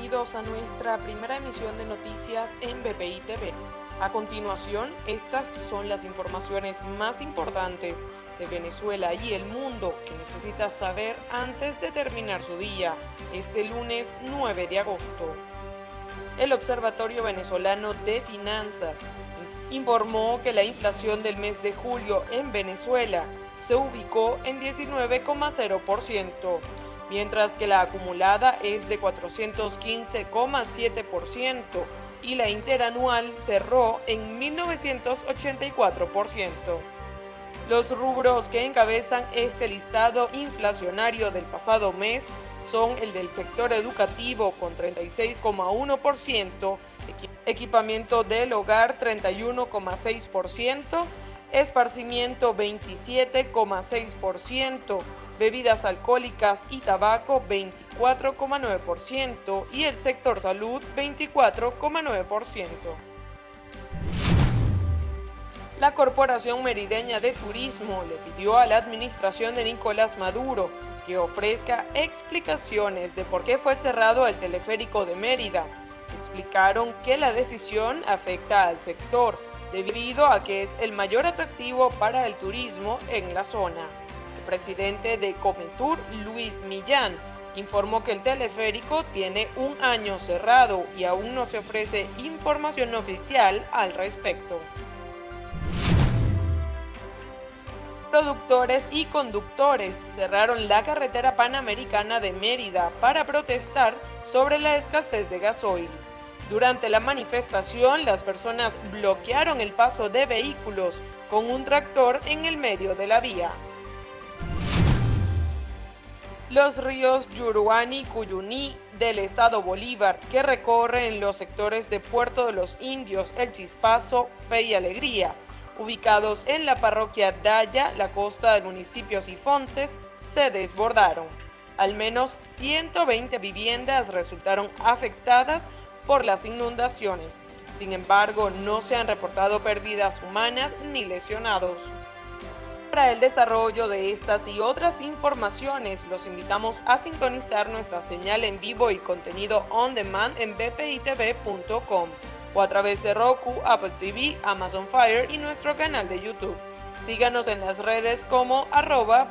bienvenidos a nuestra primera emisión de noticias en BPI TV. A continuación, estas son las informaciones más importantes de Venezuela y el mundo que necesitas saber antes de terminar su día, este lunes 9 de agosto. El Observatorio Venezolano de Finanzas informó que la inflación del mes de julio en Venezuela se ubicó en 19,0% mientras que la acumulada es de 415,7% y la interanual cerró en 1984%. Los rubros que encabezan este listado inflacionario del pasado mes son el del sector educativo con 36,1%, equipamiento del hogar 31,6%, esparcimiento 27,6%, bebidas alcohólicas y tabaco 24,9% y el sector salud 24,9%. La Corporación Merideña de Turismo le pidió a la administración de Nicolás Maduro que ofrezca explicaciones de por qué fue cerrado el teleférico de Mérida. Explicaron que la decisión afecta al sector debido a que es el mayor atractivo para el turismo en la zona. El presidente de Comentur, Luis Millán, informó que el teleférico tiene un año cerrado y aún no se ofrece información oficial al respecto. Productores y conductores cerraron la carretera panamericana de Mérida para protestar sobre la escasez de gasoil. Durante la manifestación, las personas bloquearon el paso de vehículos con un tractor en el medio de la vía. Los ríos Yuruani y Cuyuní del estado Bolívar, que recorren los sectores de Puerto de los Indios, El Chispazo, Fe y Alegría, ubicados en la parroquia Daya, la costa del municipio Sifontes, se desbordaron. Al menos 120 viviendas resultaron afectadas por las inundaciones. Sin embargo, no se han reportado pérdidas humanas ni lesionados. Para el desarrollo de estas y otras informaciones, los invitamos a sintonizar nuestra señal en vivo y contenido on demand en bpitv.com o a través de Roku, Apple TV, Amazon Fire y nuestro canal de YouTube. Síganos en las redes como arroba.